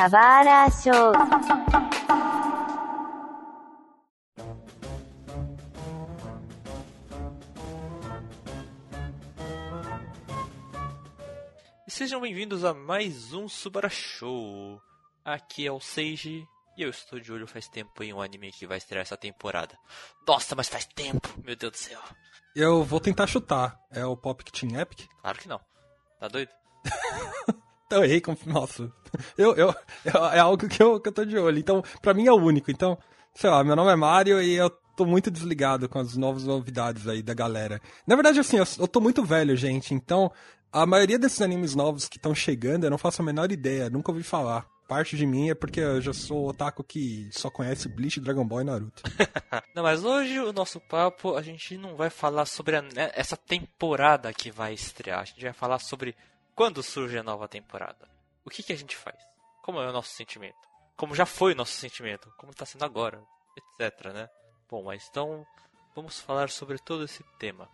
Kabara Show. E sejam bem-vindos a mais um Subara Show. Aqui é o Seiji e eu estou de olho faz tempo em um anime que vai estrear essa temporada. Nossa, mas faz tempo, meu Deus do céu. Eu vou tentar chutar. É o Pop Team Epic? Claro que não. Tá doido? Então, errei com. Nossa. Eu, eu, eu- é algo que eu, que eu tô de olho. Então, pra mim é o único. Então, sei lá, meu nome é Mario e eu tô muito desligado com as novas novidades aí da galera. Na verdade, assim, eu, eu tô muito velho, gente. Então, a maioria desses animes novos que estão chegando, eu não faço a menor ideia. Nunca ouvi falar. Parte de mim é porque eu já sou otaku que só conhece Bleach, Dragon Ball e Naruto. Não, mas hoje o nosso papo a gente não vai falar sobre a- né, essa temporada que vai estrear. A gente vai falar sobre quando surge a nova temporada. O que, que a gente faz? Como é o nosso sentimento? Como já foi o nosso sentimento? Como está sendo agora? Etc, né? Bom, mas então vamos falar sobre todo esse tema.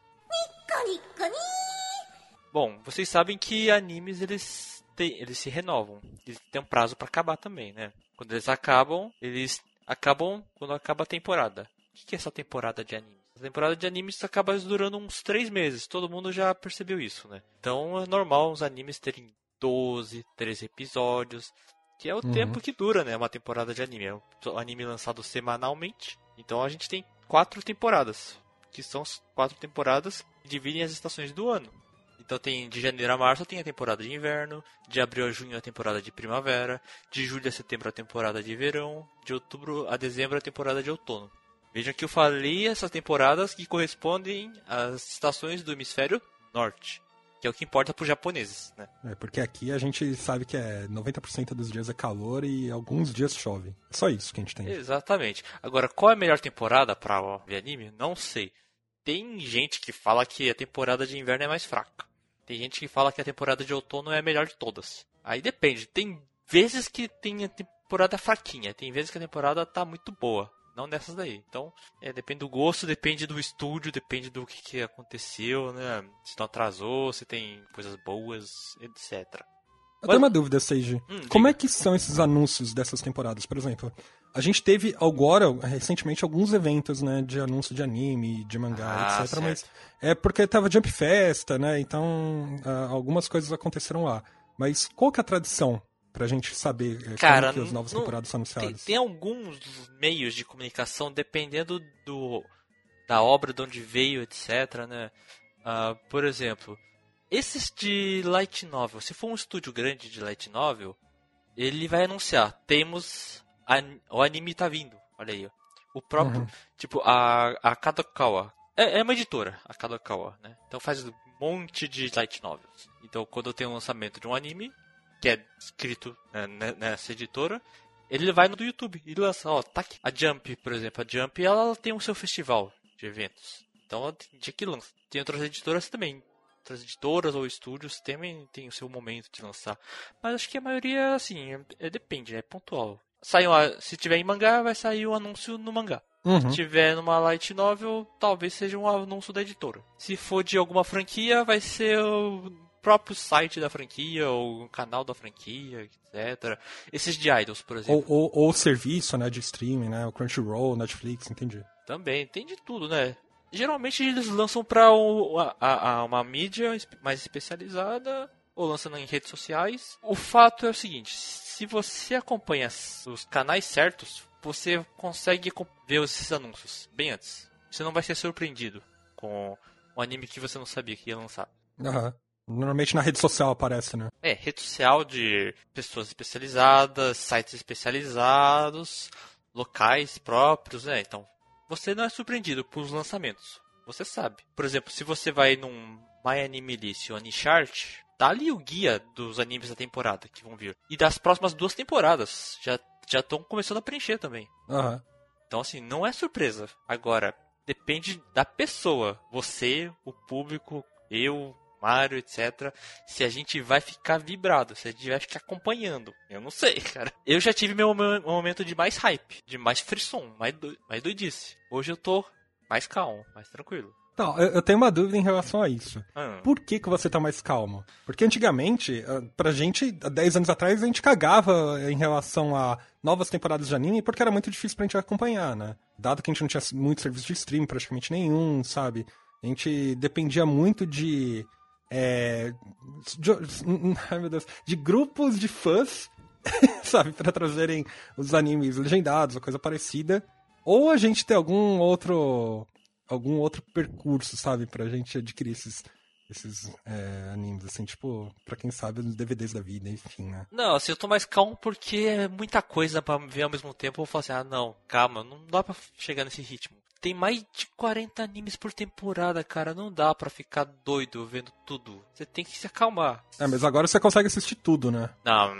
Bom, vocês sabem que animes eles têm, eles se renovam. Eles têm um prazo para acabar também, né? Quando eles acabam, eles acabam quando acaba a temporada. O que é essa temporada de animes? A temporada de animes acaba durando uns 3 meses. Todo mundo já percebeu isso, né? Então é normal os animes terem 12, 13 episódios. Que é o Uhum. tempo que dura, né? Uma temporada de anime. É um anime lançado semanalmente. Então a gente tem quatro temporadas. Que são as quatro temporadas que dividem as estações do ano. Então tem de janeiro a março tem a temporada de inverno, de abril a junho a temporada de primavera, de julho a setembro a temporada de verão, de outubro a dezembro a temporada de outono. Vejam que eu falei essas temporadas que correspondem às estações do hemisfério norte, que é o que importa para os japoneses, né? É, porque aqui a gente sabe que é 90% dos dias é calor e alguns dias chove. É só isso que a gente tem. Exatamente. Agora, qual é a melhor temporada para ver anime? Não sei. Tem gente que fala que a temporada de inverno é mais fraca. Tem gente que fala que a temporada de outono é a melhor de todas. Aí depende. Tem vezes que tem a temporada fraquinha. Tem vezes que a temporada tá muito boa. Não dessas daí. Então, é, depende do gosto, depende do estúdio, depende do que, que aconteceu, né? Se não atrasou, se tem coisas boas, etc. Eu tenho uma dúvida, Seiji. Hum, Como é diga. que são esses anúncios dessas temporadas? Por exemplo, a gente teve agora, recentemente, alguns eventos, né, de anúncio de anime, de mangá, Ah, etc. certo. Mas é porque tava Jump Festa, né? Então, ah, algumas coisas aconteceram lá. Mas qual que é a tradição pra gente saber eh, Cara, que as novas não- temporadas são Tem, anunciadas? tem alguns meios de comunicação, dependendo do da obra, de onde veio, etc, né? Ah, por exemplo, esses de light novel, se for um estúdio grande de light novel, ele vai anunciar, temos an- o anime tá vindo, olha aí. O próprio, Uhum. tipo, a, a Kadokawa, é, é uma editora, a Kadokawa, né? Então faz um monte de light novels. Então quando tem um lançamento de um anime, que é escrito né, ne- nessa editora, ele vai no do YouTube e lança, ó, tá aqui. A Jump, por exemplo, a Jump, ela tem o seu festival de eventos. Então ela tem que lança. Tem outras editoras também. Outras editoras ou estúdios também tem o seu momento de lançar. Mas acho que a maioria, assim, é, é- depende, é pontual. Sai uma- se tiver em mangá, vai sair o anúncio no mangá. Uhum. Se tiver numa light novel, talvez seja um anúncio da editora. Se for de alguma franquia, vai ser o próprio site da franquia ou canal da franquia, etc. Esses de idols, por exemplo. Ou, ou, ou serviço, né, de streaming, né? O Crunchyroll, Netflix, entendi. Também, tem de tudo, né? Geralmente eles lançam pra o- a- a- a uma mídia mais especializada ou lançam em redes sociais. O fato é o seguinte: se você acompanha os canais certos, você consegue ver esses anúncios bem antes. Você não vai ser surpreendido com um anime que você não sabia que ia lançar. Aham. Normalmente na rede social aparece, né? É, rede social de pessoas especializadas, sites especializados, locais próprios, né? Então, você não é surpreendido pelos lançamentos. Você sabe. Por exemplo, se você vai num My Anime List ou Anichart, tá ali o guia dos animes da temporada que vão vir. E das próximas duas temporadas. Já já estão começando a preencher também. Aham. Então, assim, não é surpresa. Agora, depende da pessoa. Você, o público, eu, Etc. Se a gente vai ficar vibrado, se a gente vai ficar acompanhando. Eu não sei, cara. Eu já tive meu mo- momento de mais hype, de mais frisson, mais, doi- mais doidice. Hoje eu tô mais calmo, mais tranquilo. Então, eu, tenho uma dúvida em relação a isso. Hum. Por que, que você tá mais calmo? Porque antigamente, ah, pra gente, há 10 anos atrás, a gente cagava em relação a novas temporadas de anime porque era muito difícil pra gente acompanhar, né? Dado que a gente não tinha muito serviço de stream, praticamente nenhum, sabe? A gente dependia muito de. É, de, ai meu Deus, de grupos de fãs, sabe, pra trazerem os animes legendados ou coisa parecida. Ou a gente ter algum outro algum outro percurso, sabe, pra gente adquirir esses, esses é, animes, assim, tipo, pra quem sabe, DVDs da vida, enfim, né? Não, assim, eu tô mais calmo porque é muita coisa pra ver ao mesmo tempo. Eu vou falar assim, ah, não, calma, não dá pra chegar nesse ritmo. Tem mais de 40 animes por temporada, cara. Não dá pra ficar doido vendo tudo. Você tem que se acalmar. É, mas agora você consegue assistir tudo, né? Não,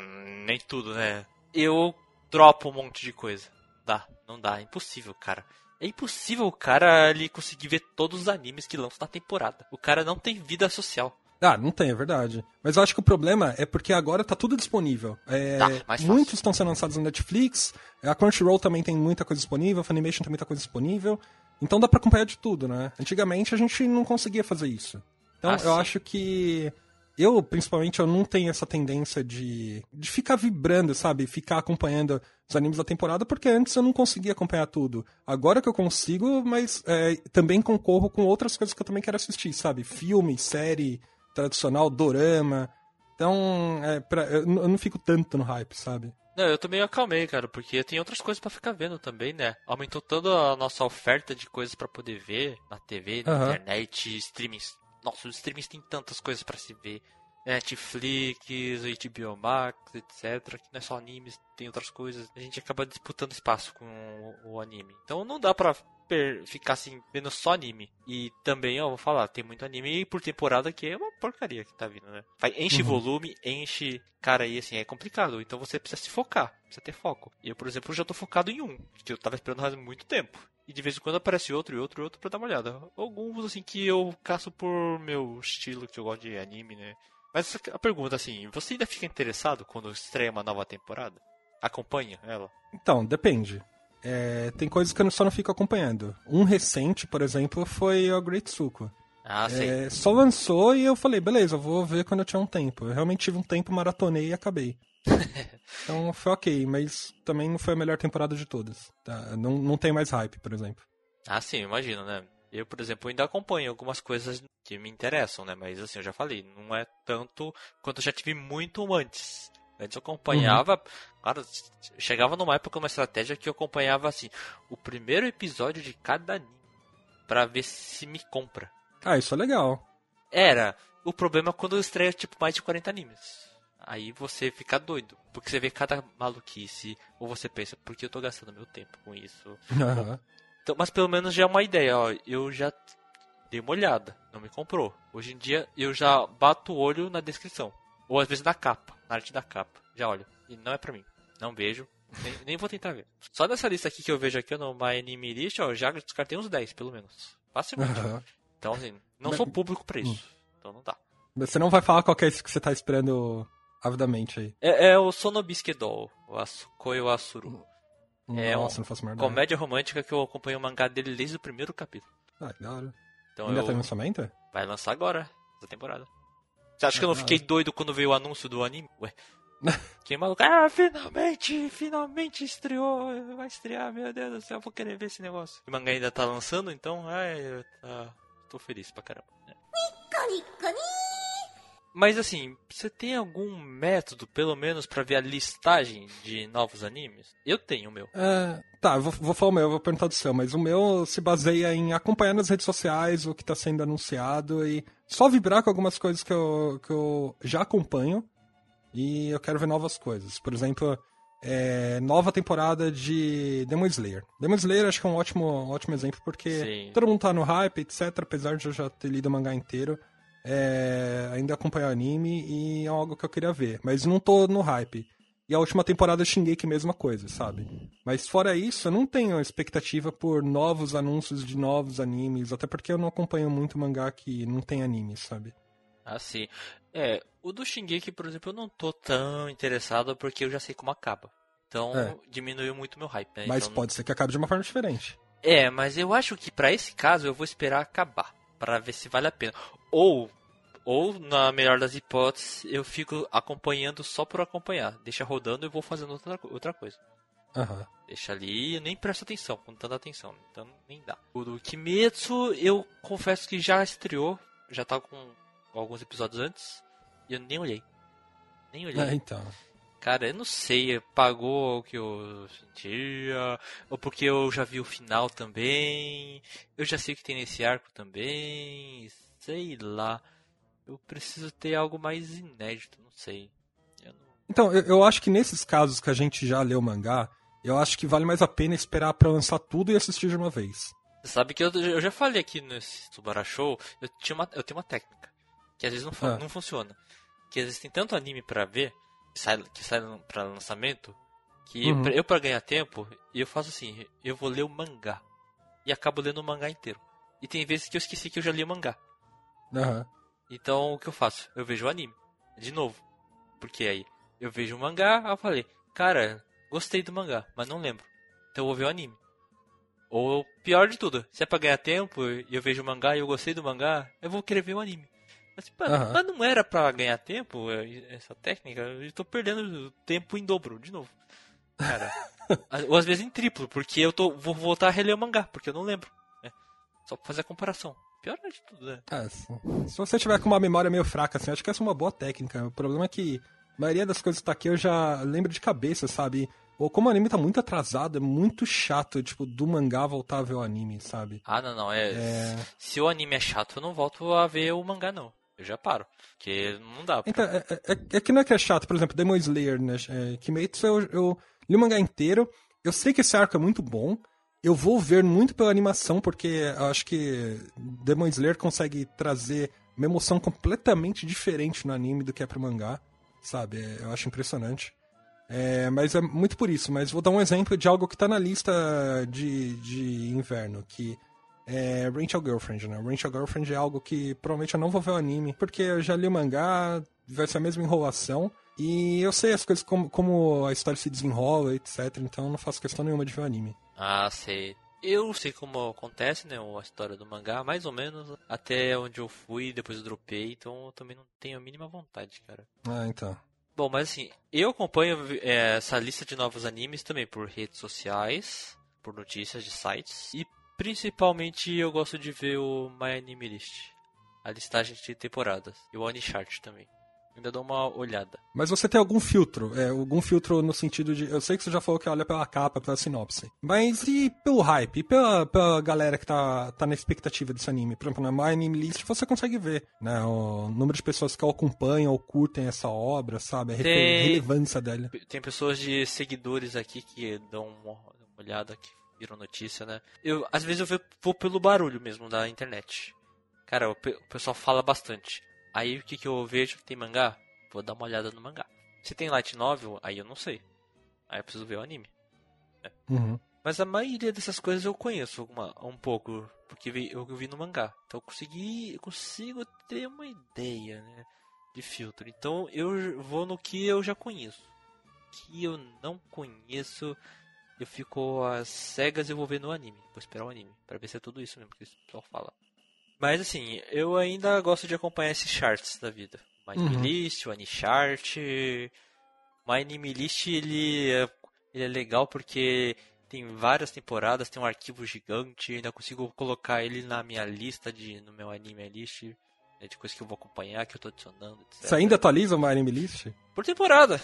nem tudo, né? Eu dropo um monte de coisa. Dá, não dá, é impossível, cara. É impossível o cara ele conseguir ver todos os animes que lançam na temporada. O cara não tem vida social. Ah, não tem, é verdade. Mas eu acho que o problema é porque agora tá tudo disponível. É, Tá, muitos estão sendo lançados no Netflix, a Crunchyroll também tem muita coisa disponível, a Funimation tem muita coisa disponível. Então dá pra acompanhar de tudo, né? Antigamente a gente não conseguia fazer isso. Então Ah, eu sim. acho que eu, principalmente, eu não tenho essa tendência de, de ficar vibrando, sabe? Ficar acompanhando os animes da temporada, porque antes eu não conseguia acompanhar tudo. Agora que eu consigo, mas é, também concorro com outras coisas que eu também quero assistir, sabe? Filme, série tradicional, dorama. Então, é, pra- eu, eu não fico tanto no hype, sabe? Não, eu também acalmei, cara, porque tem outras coisas pra ficar vendo também, né? Aumentou toda a nossa oferta de coisas pra poder ver na TV, na Aham. internet, streamings. Nossa, os streamings tem tantas coisas pra se ver. Netflix, HBO Max, etc. Que não é só animes, tem outras coisas. A gente acaba disputando espaço com o, o anime. Então não dá pra ficar assim, vendo só anime. E também, ó, vou falar, tem muito anime por temporada que é uma porcaria que tá vindo, né? Vai, enche Uhum. volume, enche. Cara, aí assim, é complicado. Então você precisa se focar, precisa ter foco. E eu, por exemplo, já tô focado em um, que eu tava esperando faz muito tempo. E de vez em quando aparece outro e outro e outro pra dar uma olhada. Alguns, assim, que eu caço por meu estilo, que eu gosto de anime, né? Mas a pergunta, assim, você ainda fica interessado quando estreia uma nova temporada? Acompanha ela? Então, depende. É, tem coisas que eu só não fico acompanhando. Um recente, por exemplo, foi o Great Suko. Ah, sei. É, só lançou e eu falei, beleza, eu vou ver quando eu tiver um tempo. Eu realmente tive um tempo, maratonei e acabei. então foi ok, mas também não foi a melhor temporada de todas. tá? Não, não tem mais hype, por exemplo. Ah, sim, imagino, né? Eu, por exemplo, ainda acompanho algumas coisas que me interessam, né? Mas assim, eu já falei, não é tanto quanto eu já tive muito antes. Antes eu acompanhava, claro, chegava numa época, uma estratégia que eu acompanhava assim, o primeiro episódio de cada anime, pra ver se me compra. Ah, isso é legal. Era, o problema é quando estreia tipo mais de 40 animes. Aí você fica doido, porque você vê cada maluquice, ou você pensa, por que eu tô gastando meu tempo com isso? Aham. Então, mas pelo menos já é uma ideia, ó. Eu já dei uma olhada, não me comprou. Hoje em dia eu já bato o olho na descrição. Ou às vezes na capa, na arte da capa. Já olho. E não é pra mim. Não vejo. Nem, nem vou tentar ver. Só dessa lista aqui que eu vejo aqui no My Anime List, ó, eu já descartei uns 10, pelo menos. Facilmente. Aham. Então, assim, não Mas- sou público pra isso. Então não dá. Você não vai falar qual que é esse que você tá esperando avidamente aí. É, é o Sonobisuke Doll, o Asukoi Asuru. É Nossa, não faço mais ideia. Comédia romântica que eu acompanho o mangá dele desde o primeiro capítulo. Ah, que da hora. Então Ainda eu... tá em lançamento? Vai lançar agora, essa temporada. Você acha que eu não Ah, fiquei doido quando veio o anúncio do anime? Ué. Que maluco. Ah, finalmente, finalmente estreou. Vai estrear, meu Deus do céu, eu vou querer ver esse negócio. O mangá ainda tá lançando, então, ai, eu tá, tô feliz pra caramba. né? Mas assim, você tem algum método, pelo menos, pra ver a listagem de novos animes? Eu tenho o meu. É, tá, eu vou, vou falar o meu, eu vou perguntar do seu, mas o meu se baseia em acompanhar nas redes sociais o que tá sendo anunciado e só vibrar com algumas coisas que eu, que eu já acompanho e eu quero ver novas coisas. Por exemplo, é, nova temporada de Demon Slayer. Demon Slayer acho que é um ótimo, ótimo exemplo porque Sim. todo mundo tá no hype, etc, apesar de eu já ter lido o mangá inteiro. É, ainda acompanho anime e é algo que eu queria ver, mas não tô no hype. E a última temporada eu xinguei que mesma coisa, sabe? Mas fora isso, eu não tenho expectativa por novos anúncios de novos animes, até porque eu não acompanho muito mangá que não tem anime, sabe? Ah, sim. É, o do Shingeki, por exemplo, eu não tô tão interessado porque eu já sei como acaba. Então, É. diminuiu muito meu hype, né? Mas Então, pode ser que acabe de uma forma diferente. É, mas eu acho que pra esse caso eu vou esperar acabar. Pra ver se vale a pena. Ou, ou na melhor das hipóteses, eu fico acompanhando só por acompanhar. Deixa rodando e vou fazendo outra, outra coisa. Aham. Deixa ali e nem presto atenção, com tanta atenção. Então nem dá. O do Kimetsu, eu confesso que já estreou. Já tá com alguns episódios antes. E eu nem olhei. Nem olhei. É, então. Cara, eu não sei, pagou o que eu sentia, ou porque eu já vi o final também, eu já sei o que tem nesse arco também, sei lá. Eu preciso ter algo mais inédito, não sei. Eu não... Então, eu, eu acho que nesses casos que a gente já leu mangá, eu acho que vale mais a pena esperar pra lançar tudo e assistir de uma vez. Você sabe que eu, eu já falei aqui nesse Tsubara Show, eu, tinha uma, eu tenho uma técnica, que às vezes não, Ah. não funciona. Que existem tanto anime pra ver, sai, que sai pra lançamento, que Uhum. eu pra ganhar tempo, eu faço assim, eu vou ler o mangá. E acabo lendo o mangá inteiro. E tem vezes que eu esqueci que eu já li o mangá. Aham. Então o que eu faço? Eu vejo o anime. De novo. Porque aí eu vejo o mangá, eu falei, cara, gostei do mangá, mas não lembro. Então eu vou ver o anime. Ou pior de tudo, se é pra ganhar tempo e eu vejo o mangá e eu gostei do mangá, eu vou querer ver o anime. Mas, pá, Aham. mas não era pra ganhar tempo eh, essa técnica, eu tô perdendo tempo em dobro, de novo. Cara, ou às vezes em triplo, porque eu tô, vou voltar a reler o mangá, porque eu não lembro. né? Só pra fazer a comparação. Pior de tudo, né? É, se, se você tiver com uma memória meio fraca, assim, acho que essa é uma boa técnica. O problema é que a maioria das coisas que tá aqui eu já lembro de cabeça, sabe? Ou como o anime tá muito atrasado, é muito chato, tipo, do mangá voltar a ver o anime, sabe? Ah, não, não. É, É. Se o anime é chato, eu não volto a ver o mangá, não. Eu já paro. Porque não dá. Então, é, é- é que não é que é chato, por exemplo, Demon Slayer, né? É, Kimetsu, eu, eu li o mangá inteiro, eu sei que esse arco é muito bom, eu vou ver muito pela animação, porque eu acho que Demon Slayer consegue trazer uma emoção completamente diferente no anime do que é pro mangá, sabe? É, Eu acho impressionante. É, mas é muito por isso, mas vou dar um exemplo de algo que tá na lista de, de inverno, que é Rachel Girlfriend, né? Rachel Girlfriend é algo que provavelmente eu não vou ver o anime, porque eu já li o mangá, vai ser a mesma enrolação, e eu sei as coisas como, como a história se desenrola, etc, então eu não faço questão nenhuma de ver o anime. Ah, sei. Eu sei como acontece, né? A história do mangá, mais ou menos. Até onde eu fui, depois eu dropei. Então eu também não tenho a mínima vontade, cara. Ah, então. Bom, mas assim, eu acompanho é, essa lista de novos animes também por redes sociais, por notícias de sites. E principalmente eu gosto de ver o My Anime List. A listagem de temporadas. E o Anichart também. Ainda dou uma olhada. Mas você tem algum filtro? É, algum filtro no sentido de. Eu sei que você já falou que olha pela capa, pela sinopse. Mas e pelo hype? E pela, pela galera que tá, tá na expectativa desse anime? Por exemplo, na My Anime List você consegue ver, né? O número de pessoas que acompanham ou curtem essa obra, sabe? A Tem- relevância dela. Tem pessoas de seguidores aqui que dão uma, uma olhada, que viram notícia, né? Eu, às vezes eu vou pelo barulho mesmo da internet. Cara, o, pe- o pessoal fala bastante. Aí o que, que eu vejo? Tem mangá? Vou dar uma olhada no mangá. Se tem light novel, aí eu não sei. Aí eu preciso ver o anime. Uhum. Mas a maioria dessas coisas eu conheço uma, um pouco, porque vi- eu vi no mangá. Então eu consegui, eu consigo ter uma ideia, né, de filtro. Então eu vou no que eu já conheço. O que eu não conheço, eu fico às cegas e vou ver no anime. Vou esperar o anime, pra ver se é tudo isso mesmo que o pessoal fala. Mas assim, eu ainda gosto de acompanhar esses charts da vida. My Anime Uhum. List, o Anichart. My Anime List, ele é, ele é legal porque tem várias temporadas, tem um arquivo gigante, ainda consigo colocar ele na minha lista de no meu anime list, né, de coisas que eu vou acompanhar, que eu tô adicionando, etc. Você ainda atualiza o Anime List? Por temporada.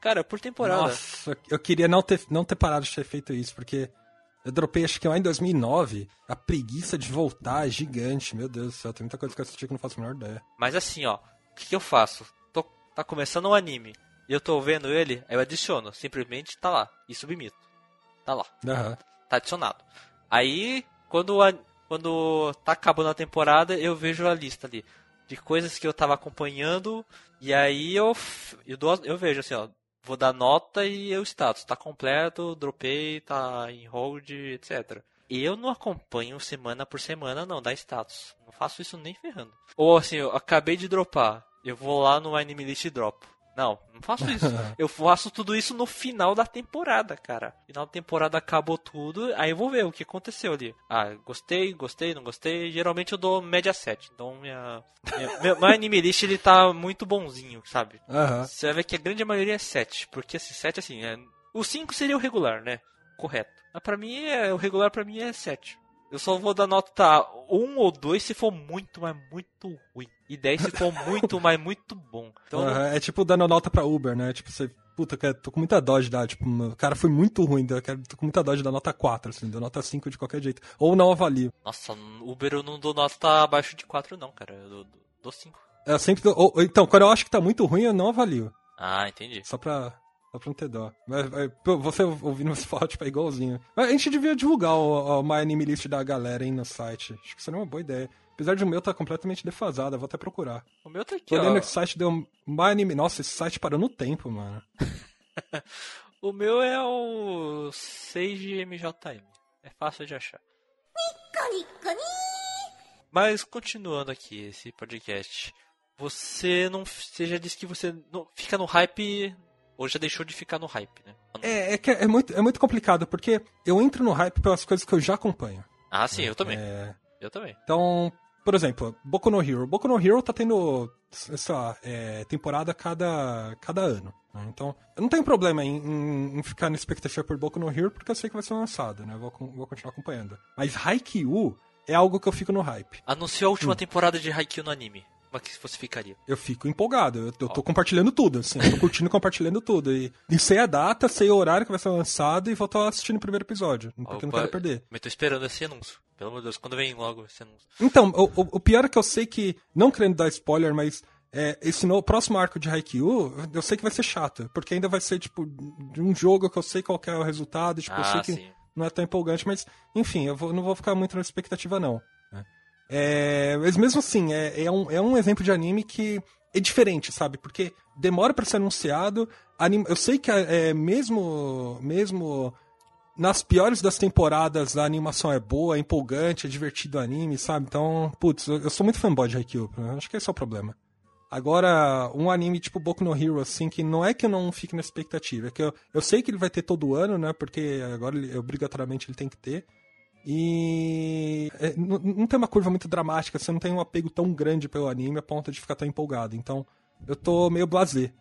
Cara, por temporada. Nossa, eu queria não ter, não ter parado de ter feito isso, porque eu dropei acho que lá em 2009. A preguiça de voltar é gigante, meu Deus do céu. Tem muita coisa que eu assisti que eu não faço a menor ideia. Mas assim, ó, o que, que eu faço? Tô, tá começando um anime, e eu tô vendo ele, aí eu adiciono, simplesmente tá lá, e submito. Tá lá. Aham. tá adicionado. Aí, quando, a- quando tá acabando a temporada, eu vejo a lista ali de coisas que eu tava acompanhando, e aí eu, eu, dou, eu vejo assim, ó, vou dar nota e o status, tá completo, dropei, tá em hold, etc. Eu não acompanho semana por semana, não, dá status. Não faço isso nem ferrando. Ou assim, eu acabei de dropar, eu vou lá no Anime List e dropo. Não, não faço isso. eu faço tudo isso no final da temporada, cara. Final da temporada acabou tudo, aí eu vou ver o que aconteceu ali. Ah, gostei, gostei, não gostei. Geralmente eu dou média 7. Então minha. minha meu, meu anime list ele tá muito bonzinho, sabe? Aham. Você vai ver que a grande maioria é 7. Porque esse 7, assim, é... o 5 seria o regular, né? Correto. Mas pra mim, é... o regular pra mim é 7. Eu só vou dar nota 1 ou 2 se for muito, mas muito ruim. E 10 se for muito, mas muito bom. Então, Aham, É tipo dando nota pra Uber, né? Tipo, você. Puta, cara, tô com muita dó de dar. Tipo, o cara foi muito ruim, eu quero- tô com muita dó de dar nota 4, assim, dou nota 5 de qualquer jeito. Ou não avalio. nossa, Uber eu não dou nota abaixo de 4 não, cara. Eu dou, dou- dou 5. Eu sempre dou, ou- ou- então, quando eu acho que tá muito ruim, eu não avalio. Ah, entendi. Só pra, só pra não ter dó. Você ouvindo você falar, tipo, é igualzinho. A gente devia divulgar o, o My Anime List da galera aí no site. Acho que seria uma boa ideia. Apesar de o meu tá completamente defasado, eu vou até procurar. O meu tá aqui, Tô olhando ó. que o site deu My Anime... Nossa, esse site parou no tempo, mano. O meu é o 6 de MJM. É fácil de achar. Mas continuando aqui esse podcast, você não, você já disse que você não fica no hype ou já deixou de ficar no hype, né? É, é, que é, muito, é muito complicado, porque eu entro no hype pelas coisas que eu já acompanho. Ah, sim, eu também. É, Eu também. Então, por exemplo, Boku no Hero. Boku no Hero tá tendo, sei lá, é, temporada cada, cada ano. né? Então, eu não tenho problema em, em- em ficar na expectativa por Boku no Hero, porque eu sei que vai ser lançado, né? Eu vou, vou continuar acompanhando. Mas Haikyuu é algo que eu fico no hype. Anunciou a Hum. última temporada de Haikyuu no anime. Que você ficaria? Eu fico empolgado, eu, eu tô compartilhando tudo, assim, eu tô curtindo e compartilhando tudo. E, e sei a data, sei o horário que vai ser lançado e vou estar assistindo o primeiro episódio, porque eu não Opa, quero perder. Mas tô esperando esse anúncio. Pelo amor de Deus, quando vem logo esse anúncio? Então, o, o- o pior é que eu sei que, não querendo dar spoiler, mas é, esse no, próximo arco de Haikyuu, eu sei que vai ser chato, porque ainda vai ser, tipo, de um jogo que eu sei qual que é o resultado, tipo, eu sei ah, que sim. não é tão empolgante, mas, enfim, eu vou- não vou ficar muito na expectativa, não. Né? É, mas mesmo assim, é, é um, é um exemplo de anime que é diferente, sabe? Porque demora pra ser anunciado, anim- eu sei que é, mesmo, mesmo nas piores das temporadas a animação é boa, é empolgante, é divertido o anime, sabe? Então, putz, eu, eu sou muito fanboy de Haikyuu, acho que esse é o problema. Agora, um anime tipo Boku no Hero, assim, que não é que eu não fique na expectativa, é que eu, eu sei que ele vai ter todo ano, né? Porque agora ele- obrigatoriamente ele tem que ter. E é, não, não tem uma curva muito dramática, você não tem um apego tão grande pelo anime a ponto de ficar tão empolgado. Então, eu tô meio blasé.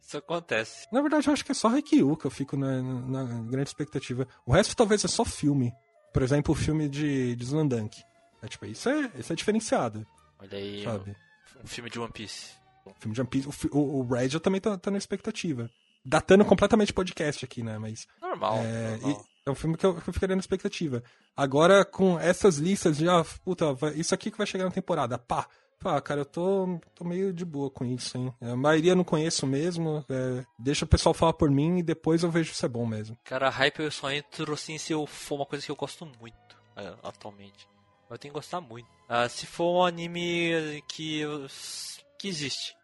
Isso acontece. Na verdade, eu acho que é só Haikyuu que eu fico na, na- na grande expectativa. O resto talvez é só filme. Por exemplo, o filme de, de Slandunk. É tipo, isso é, isso é diferenciado, Olha aí, sabe? um, filme de One Piece. O filme de One Piece, o, o, o Red eu também tô, tô na expectativa. Datando completamente podcast aqui, né? Mas Normal. é, normal. e- é um filme que eu, que eu ficaria na expectativa. Agora, com essas listas de, ah, puta, vai- isso aqui que vai chegar na temporada, pá. Pá, cara, eu tô, tô meio de boa com isso, hein? A maioria não conheço mesmo. é, deixa o pessoal falar por mim e depois eu vejo se é bom mesmo. Cara, hype eu só entro assim se eu for uma coisa que eu gosto muito é, atualmente. Eu tenho que gostar muito. Ah, se for um anime que, que existe.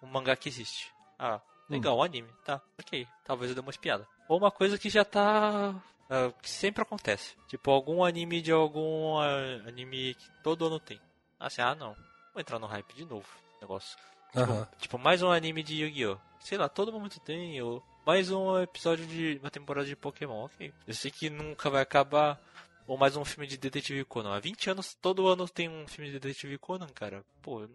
Um mangá que existe. Ah, legal, um anime. Tá, ok. Talvez eu dê uma espiada. Ou uma coisa que já tá. Ah, que sempre acontece. Tipo, algum anime de algum ah, anime que todo ano tem. Assim, ah não. Vou entrar no hype de novo. Negócio. Tipo, Aham. tipo, mais um anime de Yu-Gi-Oh! Sei lá, todo momento tem, ou mais um episódio de uma temporada de Pokémon, ok. Eu sei que nunca vai acabar, ou mais um filme de Detetive Conan. Há 20 anos, todo ano tem um filme de Detetive Conan, cara. Pô,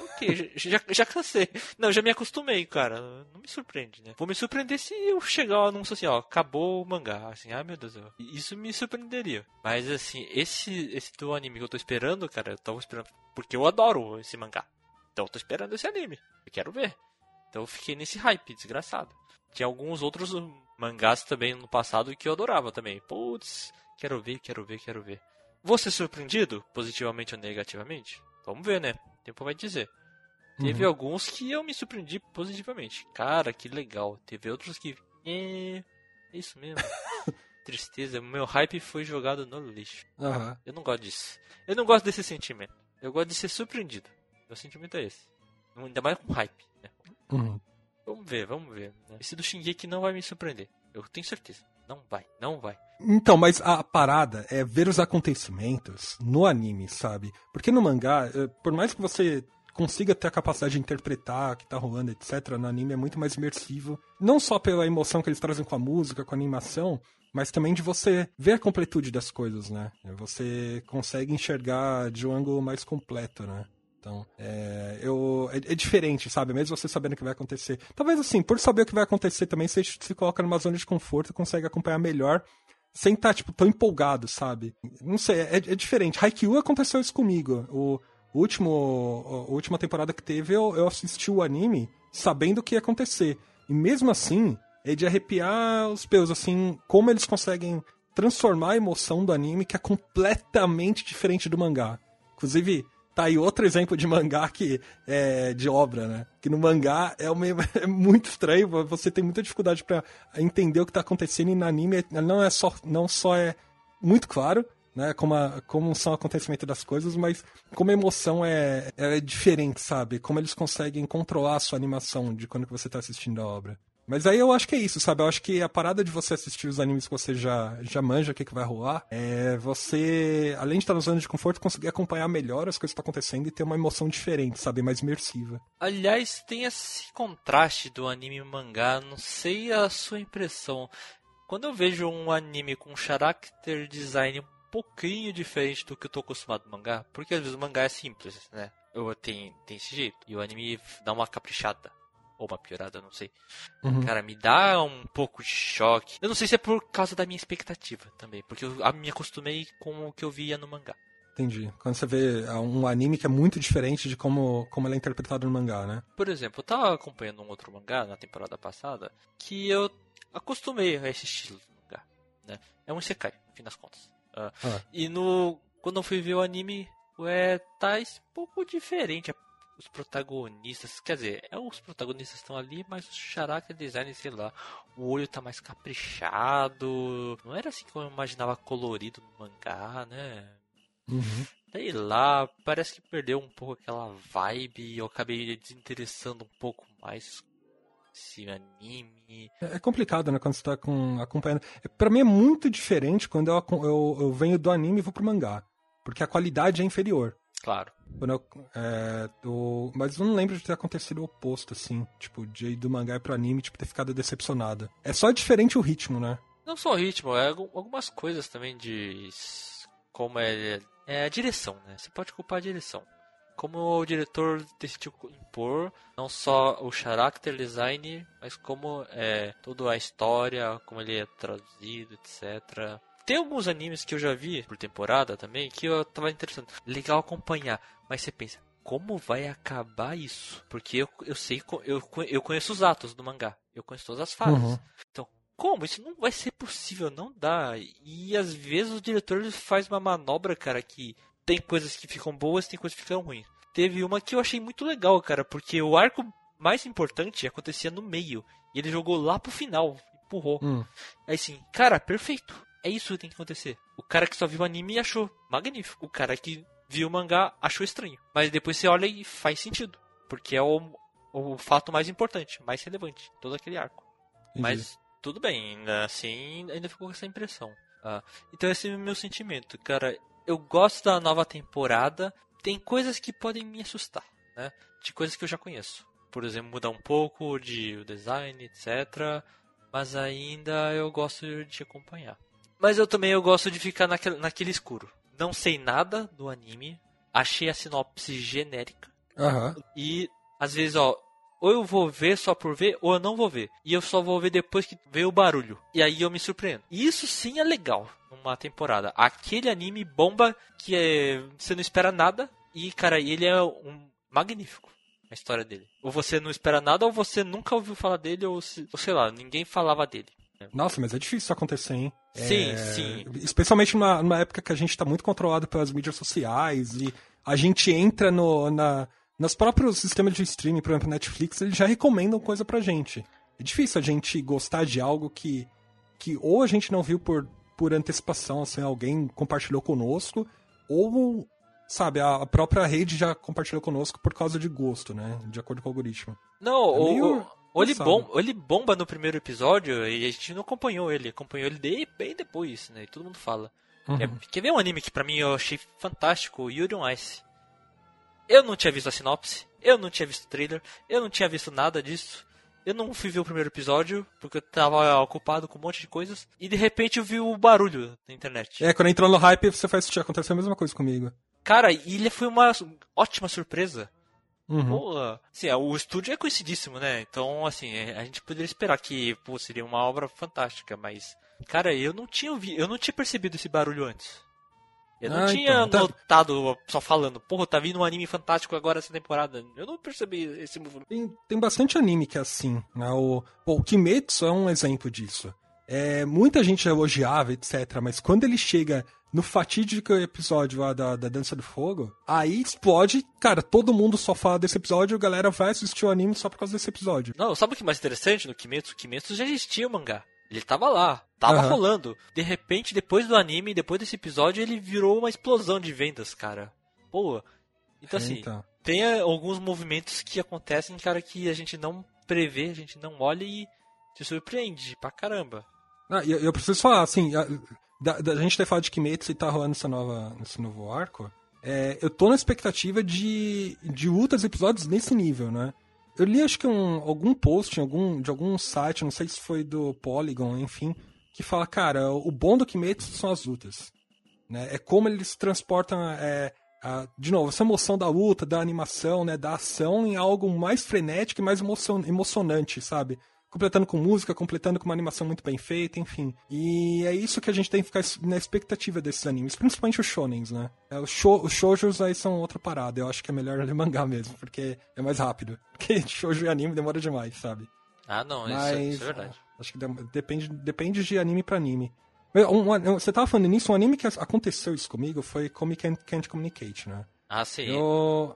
ok, já, já, cansei. Não, já me acostumei, cara. Não me surpreende, né? Vou me surpreender se eu chegar ao anúncio assim, ó, acabou o mangá. Assim, ai meu Deus, eu- isso me surpreenderia. Mas assim, esse, esse do anime que eu tô esperando, cara, eu tava esperando, porque eu adoro esse mangá. Então eu tô esperando esse anime. Eu quero ver. Então eu fiquei nesse hype, desgraçado. Tinha alguns outros mangás também no passado que eu adorava também. Putz, quero ver, quero ver, quero ver. Vou ser surpreendido, positivamente ou negativamente? Vamos ver, né? O tempo vai dizer. Teve Uhum. alguns que eu me surpreendi positivamente. Cara, que legal. Teve outros que. É. É isso mesmo. Tristeza. Meu hype foi jogado no lixo. Aham. Eu não gosto disso. Eu não gosto desse sentimento. Eu gosto de ser surpreendido. Meu sentimento é esse. Ainda mais com hype. Né? Uhum. Vamos ver, vamos ver. né? Esse do Shingeki não vai me surpreender. Eu tenho certeza. Não vai, não vai. Então, mas a parada é ver os acontecimentos no anime, sabe? Porque no mangá, eh, por mais que você consiga ter a capacidade de interpretar o que tá rolando, etc., no anime é muito mais imersivo. Não só pela emoção que eles trazem com a música, com a animação, mas também de você ver a completude das coisas, né? Você consegue enxergar de um ângulo mais completo, né? Então, é, eu, é, é, diferente, sabe? Mesmo você sabendo o que vai acontecer. Talvez assim, por saber o que vai acontecer também, você se coloca numa zona de conforto e consegue acompanhar melhor sem estar, tá, tipo, tão empolgado, sabe? Não sei, é, é diferente. Haikyuu aconteceu isso comigo. O, último, a última temporada que teve, eu, eu assisti o anime sabendo o que ia acontecer. E mesmo assim, é de arrepiar os pelos, assim, como eles conseguem transformar a emoção do anime, que é completamente diferente do mangá. Inclusive, tá aí outro exemplo de mangá que é de obra, né? Que no mangá é, uma, é muito estranho, você tem muita dificuldade para entender o que tá acontecendo e no anime não é só não só é muito claro, né? Como, a, como são acontecimentos das coisas, mas como a emoção é, é diferente, sabe? Como eles conseguem controlar a sua animação de quando você tá assistindo a obra. Mas aí eu acho que é isso, sabe? Eu acho que a parada de você assistir os animes que você já, já manja o que, que vai rolar é você, além de estar na zona de conforto, conseguir acompanhar melhor as coisas que estão acontecendo e ter uma emoção diferente, sabe? Mais imersiva. Aliás, tem esse contraste do anime e mangá, não sei a sua impressão. Quando eu vejo um anime com um character design um pouquinho diferente do que eu tô acostumado no mangá, porque às vezes o mangá é simples, né? Tenho, tem esse jeito, e o anime dá uma caprichada ou uma piorada, não sei. Uhum. Cara, me dá um pouco de choque. Eu não sei se é por causa da minha expectativa também, porque eu me acostumei com o que eu via no mangá. Entendi. Quando você vê é, um anime que é muito diferente de como, como ele é interpretado no mangá, né? Por exemplo, eu tava acompanhando um outro mangá na temporada passada que eu acostumei a esse estilo de mangá, né? É um Isekai, no fim das contas. Uh, ah. E no quando eu fui ver o anime, é, tá um pouco diferente os protagonistas, quer dizer, é, os protagonistas estão ali, mas o character design, sei lá, o olho tá mais caprichado, não era assim que eu imaginava colorido no mangá, né? Uhum. Sei lá, parece que perdeu um pouco aquela vibe eu acabei desinteressando um pouco mais esse anime. É, é complicado, né, quando você tá com, acompanhando. É, pra mim é muito diferente quando eu, eu, eu venho do anime e vou pro mangá, porque a qualidade é inferior. Claro. É, eu, mas eu não lembro de ter acontecido o oposto, assim. Tipo, de ir do mangá pro anime, tipo, ter ficado decepcionada. É só diferente o ritmo, né? Não só o ritmo, é algumas coisas também de. Como é. É a direção, né? Você pode culpar a direção. Como o diretor decidiu impor não só o character design, mas como é toda a história, como ele é traduzido, etc. Tem alguns animes que eu já vi por temporada também que eu tava interessado. Legal acompanhar. Mas você pensa, como vai acabar isso? Porque eu, eu sei, eu, eu conheço os atos do mangá. Eu conheço todas as fases. Uhum. Então, como? Isso não vai ser possível, não dá. E às vezes o diretor faz uma manobra, cara, que tem coisas que ficam boas, tem coisas que ficam ruins. Teve uma que eu achei muito legal, cara, porque o arco mais importante acontecia no meio. E ele jogou lá pro final, empurrou. Hum. Aí sim, cara, perfeito. É isso que tem que acontecer. O cara que só viu o anime achou magnífico. O cara que viu o mangá achou estranho. Mas depois você olha e faz sentido. Porque é o, o fato mais importante, mais relevante. Todo aquele arco. Entendi. Mas tudo bem, ainda assim ainda ficou com essa impressão. Ah, então esse é o meu sentimento. Cara, eu gosto da nova temporada. Tem coisas que podem me assustar, né? De coisas que eu já conheço. Por exemplo, mudar um pouco de design, etc. Mas ainda eu gosto de acompanhar. Mas eu também eu gosto de ficar naquele, naquele escuro. Não sei nada do anime. Achei a sinopse genérica. Uhum. E às vezes, ó, ou eu vou ver só por ver, ou eu não vou ver. E eu só vou ver depois que vê o barulho. E aí eu me surpreendo. E isso sim é legal numa temporada. Aquele anime bomba que é, você não espera nada. E, cara, ele é um magnífico. A história dele. Ou você não espera nada, ou você nunca ouviu falar dele, ou, ou sei lá, ninguém falava dele. Nossa, mas é difícil isso acontecer, hein? Sim, é... sim. Especialmente numa, numa, época que a gente está muito controlado pelas mídias sociais e a gente entra no, na, nos próprios sistemas de streaming, por exemplo, Netflix, eles já recomendam coisa pra gente. É difícil a gente gostar de algo que, que ou a gente não viu por, por antecipação, assim, alguém compartilhou conosco, ou, sabe, a própria rede já compartilhou conosco por causa de gosto, né? De acordo com o algoritmo. Não, é meio... Ou ele, bom, ou ele bomba no primeiro episódio e a gente não acompanhou ele. Acompanhou ele de, bem depois, né? E todo mundo fala. Uhum. É, quer ver um anime que pra mim eu achei fantástico? Yuri on Ice. Eu não tinha visto a sinopse, eu não tinha visto o trailer, eu não tinha visto nada disso. Eu não fui ver o primeiro episódio, porque eu tava ocupado com um monte de coisas. E de repente eu vi o barulho na internet. É, quando entrou no hype, você faz assistir. Aconteceu a mesma coisa comigo. Cara, e ele foi uma ótima surpresa. Uhum. Porra. Assim, o estúdio é conhecidíssimo, né? Então, assim, a gente poderia esperar que, pô, seria uma obra fantástica, mas. Cara, eu não tinha ouvi, eu não tinha percebido esse barulho antes. Eu não Ah, tinha então, tá- notado só falando, porra, tá vindo um anime fantástico agora essa temporada. Eu não percebi esse movimento. Tem, tem bastante anime que é assim, né? O, pô, o Kimetsu é um exemplo disso. É, muita gente elogiava, etc. Mas quando ele chega no fatídico episódio lá da, da Dança do Fogo, aí explode, cara, todo mundo só fala desse episódio, a galera vai assistir o anime só por causa desse episódio. Não, sabe o que é mais interessante no Kimetsu? O Kimetsu já existia o mangá. Ele tava lá, tava Aham. rolando. De repente, depois do anime, depois desse episódio, ele virou uma explosão de vendas, cara. Pô. Então assim, Então. tem eh, alguns movimentos que acontecem, cara, que a gente não prevê, a gente não olha e se surpreende pra caramba. Ah, eu, eu preciso falar, assim, a, da, da gente ter falado de Kimetsu e tá rolando essa nova, esse novo arco, é, eu tô na expectativa de, de outros episódios nesse nível, né? Eu li, acho que um, algum post algum, de algum site, não sei se foi do Polygon, enfim, que fala, cara, o bom do Kimetsu são as lutas. Né? É como eles transportam, é, a- de novo, essa emoção da luta, da animação, né, da ação em algo mais frenético e mais emocion- emocionante, sabe? Completando com música, completando com uma animação muito bem feita, enfim. E é isso que a gente tem que ficar na expectativa desses animes, principalmente os shonens, né? É, os, sho os shoujos aí são outra parada, eu acho que é melhor ler mangá mesmo, porque é mais rápido. Porque shoujo e anime demora demais, sabe? Ah, não, isso, Mas isso é verdade. acho que depende, depende de anime pra anime. Um- um- você tava falando nisso, um anime que aconteceu isso comigo foi Comic Can't Communicate, né? Ah, sim. Eu,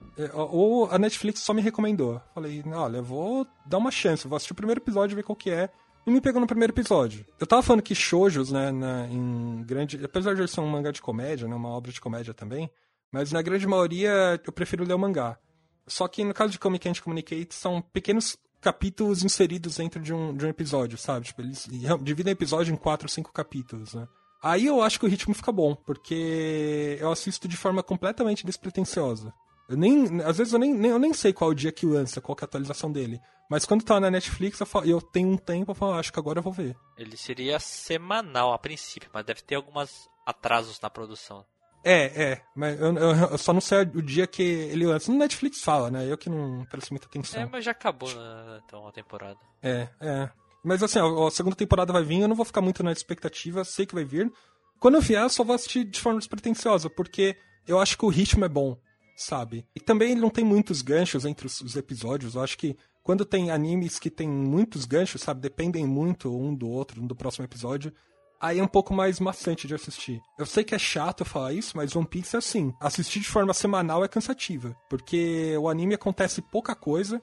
a Netflix só me recomendou. Falei, olha, vou dar uma chance, vou assistir o primeiro episódio, ver qual que é. E me pegou no primeiro episódio. Eu tava falando que shoujos, né, na- em grande... Apesar de ele ser um mangá de comédia, né, uma obra de comédia também, mas na grande maioria eu prefiro ler o mangá. Só que no caso de Comic Can't Communicate, são pequenos capítulos inseridos dentro de um, de um episódio, sabe? Tipo, eles dividem o episódio em quatro ou cinco capítulos, né? Aí eu acho que o ritmo fica bom, porque eu assisto de forma completamente despretensiosa. Eu nem, às vezes eu nem, nem- eu nem sei qual o dia que lança, qual que é a atualização dele. Mas quando tá na Netflix, eu, falo- eu tenho um tempo, eu falo, "Ah, acho que agora eu vou ver. Ele seria semanal a princípio, mas deve ter alguns atrasos na produção. É, é, mas eu, eu- eu só não sei o dia que ele lança. No Netflix fala, né? Eu que não presto muita atenção. É, mas já acabou né, então a temporada. É, é. Mas assim, a, a segunda temporada vai vir, eu não vou ficar muito na expectativa, sei que vai vir. Quando eu vier, eu só vou assistir de forma despretensiosa, porque eu acho que o ritmo é bom, sabe? E também ele não tem muitos ganchos entre os, os episódios. Eu acho que quando tem animes que tem muitos ganchos, sabe? Dependem muito um do outro, um do próximo episódio. Aí é um pouco mais maçante de assistir. Eu sei que é chato falar isso, mas One Piece é assim. Assistir de forma semanal é cansativa. Porque o anime acontece pouca coisa.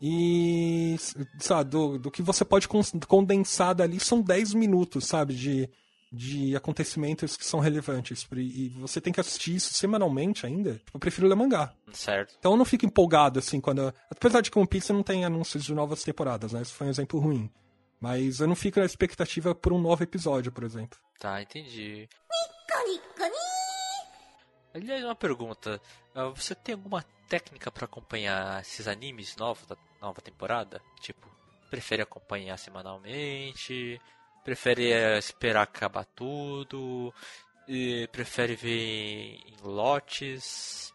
E, sabe, do, do que você pode condensar dali são 10 minutos, sabe, de, de acontecimentos que são relevantes. E você tem que assistir isso semanalmente ainda. Tipo, eu prefiro ler mangá. Certo. Então eu não fico empolgado, assim, quando. Apesar de que One Piece não tem anúncios de novas temporadas, né? Isso foi um exemplo ruim. Mas eu não fico na expectativa por um novo episódio, por exemplo. Tá, entendi. Aliás, uma pergunta. Ah, Você tem alguma técnica pra acompanhar esses animes novos da nova temporada? Tipo, prefere acompanhar semanalmente? Prefere eh, esperar acabar tudo? Prefere ver em lotes?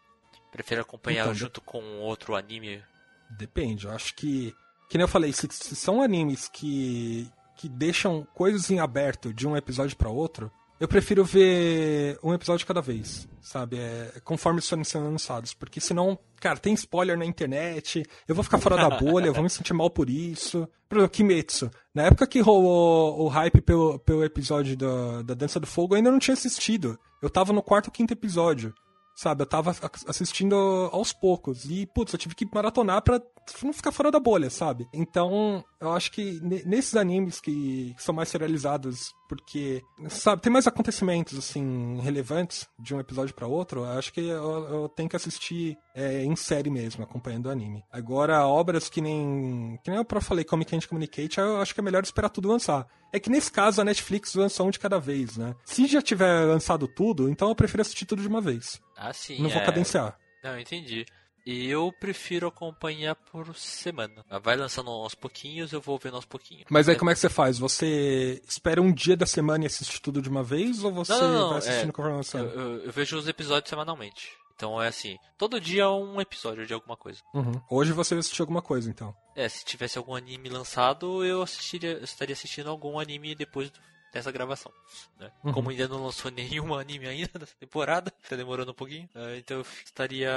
Prefere acompanhar Então, junto com outro anime? Depende, eu acho que. Que nem eu falei, se, se são animes que. que deixam coisas em aberto de um episódio pra outro, eu prefiro ver um episódio cada vez, sabe? É, conforme estão sendo lançados. Porque senão, cara, tem spoiler na internet, eu vou ficar fora da bolha, eu vou me sentir mal por isso. Por exemplo, Kimetsu. Na época que rolou o hype pelo, pelo episódio da, da Dança do Fogo, eu ainda não tinha assistido. Eu tava no quarto ou quinto episódio. Sabe, eu tava assistindo aos poucos. E, putz, eu tive que maratonar pra não ficar fora da bolha, sabe? Então, eu acho que ne- nesses animes que, que são mais serializados, porque, sabe, tem mais acontecimentos, assim, relevantes de um episódio pra outro, eu acho que eu, eu tenho que assistir é, em série mesmo, acompanhando o anime. Agora, obras que nem. Que nem eu pra falei, Comic Can't Communicate, eu acho que é melhor esperar tudo lançar. É que nesse caso a Netflix lança um de cada vez, né? Se já tiver lançado tudo, então eu prefiro assistir tudo de uma vez. Ah, sim. Não vou é... cadenciar. Não, entendi. Eu prefiro acompanhar por semana. Vai lançando aos pouquinhos, eu vou vendo aos pouquinhos. Mas aí como é que você faz? Você espera um dia da semana e assiste tudo de uma vez? Ou você Não, não, não, vai assistindo é, conforme. Eu, eu- eu vejo os episódios semanalmente. Então é assim, todo dia um episódio de alguma coisa. Uhum. Hoje você assistiu alguma coisa, então. É, se tivesse algum anime lançado, eu assistiria, eu estaria assistindo algum anime depois do- dessa gravação. né? Uhum. Como ainda não lançou nenhum anime ainda nessa temporada, tá demorando um pouquinho, é, então eu estaria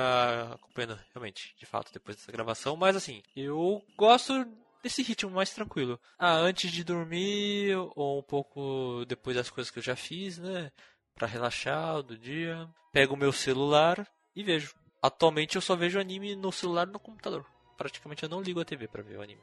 acompanhando realmente, de fato, depois dessa gravação. Mas assim, eu gosto desse ritmo mais tranquilo. Ah, antes de dormir, ou um pouco depois das coisas que eu já fiz, né? Pra relaxar do dia. Pego o meu celular e vejo. Atualmente eu só vejo anime no celular e no computador. Praticamente eu não ligo a TV pra ver o anime.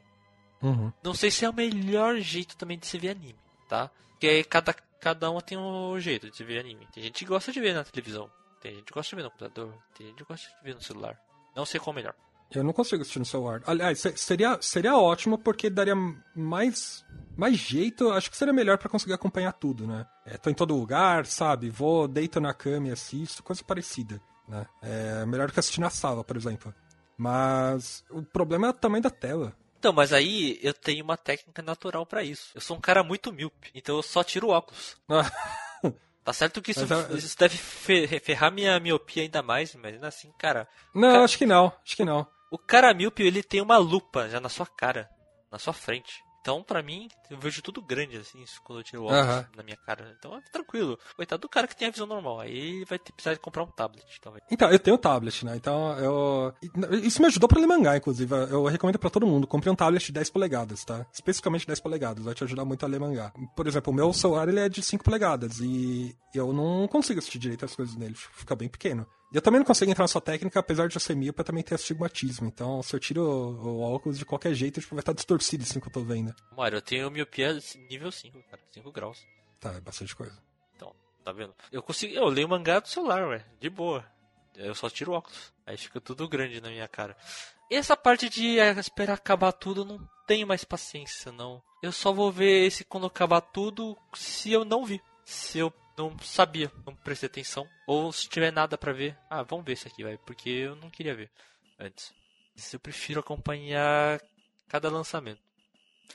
Uhum. Não sei se é o melhor jeito também de se ver anime, tá? Porque cada, cada um tem um jeito de ver anime. Tem gente que gosta de ver na televisão, tem gente que gosta de ver no computador, tem gente que gosta de ver no celular. Não sei qual é melhor. Eu não consigo assistir no celular. Aliás, se- seria, seria ótimo porque daria mais, mais jeito. Acho que seria melhor pra conseguir acompanhar tudo, né? É, tô em todo lugar, sabe? Vou, deito na cama e assisto, coisa parecida, né? É melhor que assistir na sala, por exemplo. Mas o problema é o tamanho da tela. Então, mas aí eu tenho uma técnica natural pra isso. Eu sou um cara muito míope, então eu só tiro óculos. Tá certo que isso, Mas é- isso deve fe- ferrar minha miopia ainda mais, mas ainda assim, cara. Não, Cara- acho que não, acho que não. O cara míope, ele tem uma lupa já na sua cara, na sua frente. Então, pra mim, eu vejo tudo grande, assim, quando eu tiro o óculos na minha cara. Então, é tranquilo. Coitado do cara que tem a visão normal. Aí ele vai ter, precisar de comprar um tablet, talvez. Então, eu tenho tablet, né? Então, eu. Isso me ajudou pra ler mangá, inclusive. Eu recomendo pra todo mundo. Comprei um tablet de 10 polegadas, tá? Especificamente 10 polegadas. Vai te ajudar muito a ler mangá. Por exemplo, o meu celular ele é de 5 polegadas. E eu não consigo assistir direito as coisas nele. Fica bem pequeno. Eu também não consigo entrar na sua técnica, apesar de eu ser míope, eu também ter astigmatismo. Então, se eu tiro o, o óculos de qualquer jeito, tipo, vai estar distorcido assim que eu tô vendo. Mário, eu tenho miopia nível 5, cara. 5 graus. Tá, é bastante coisa. Então, tá vendo? Eu consigo. Eu leio mangá do celular, ué. De boa. Eu só tiro o óculos. Aí fica tudo grande na minha cara. E essa parte de é, esperar acabar tudo, eu não tenho mais paciência, não. Eu só vou ver esse quando acabar tudo se eu não vi. Se eu não sabia, não prestei atenção. Ou se tiver nada pra ver. Ah, vamos ver esse aqui, vai. Porque eu não queria ver antes. Isso eu prefiro acompanhar cada lançamento.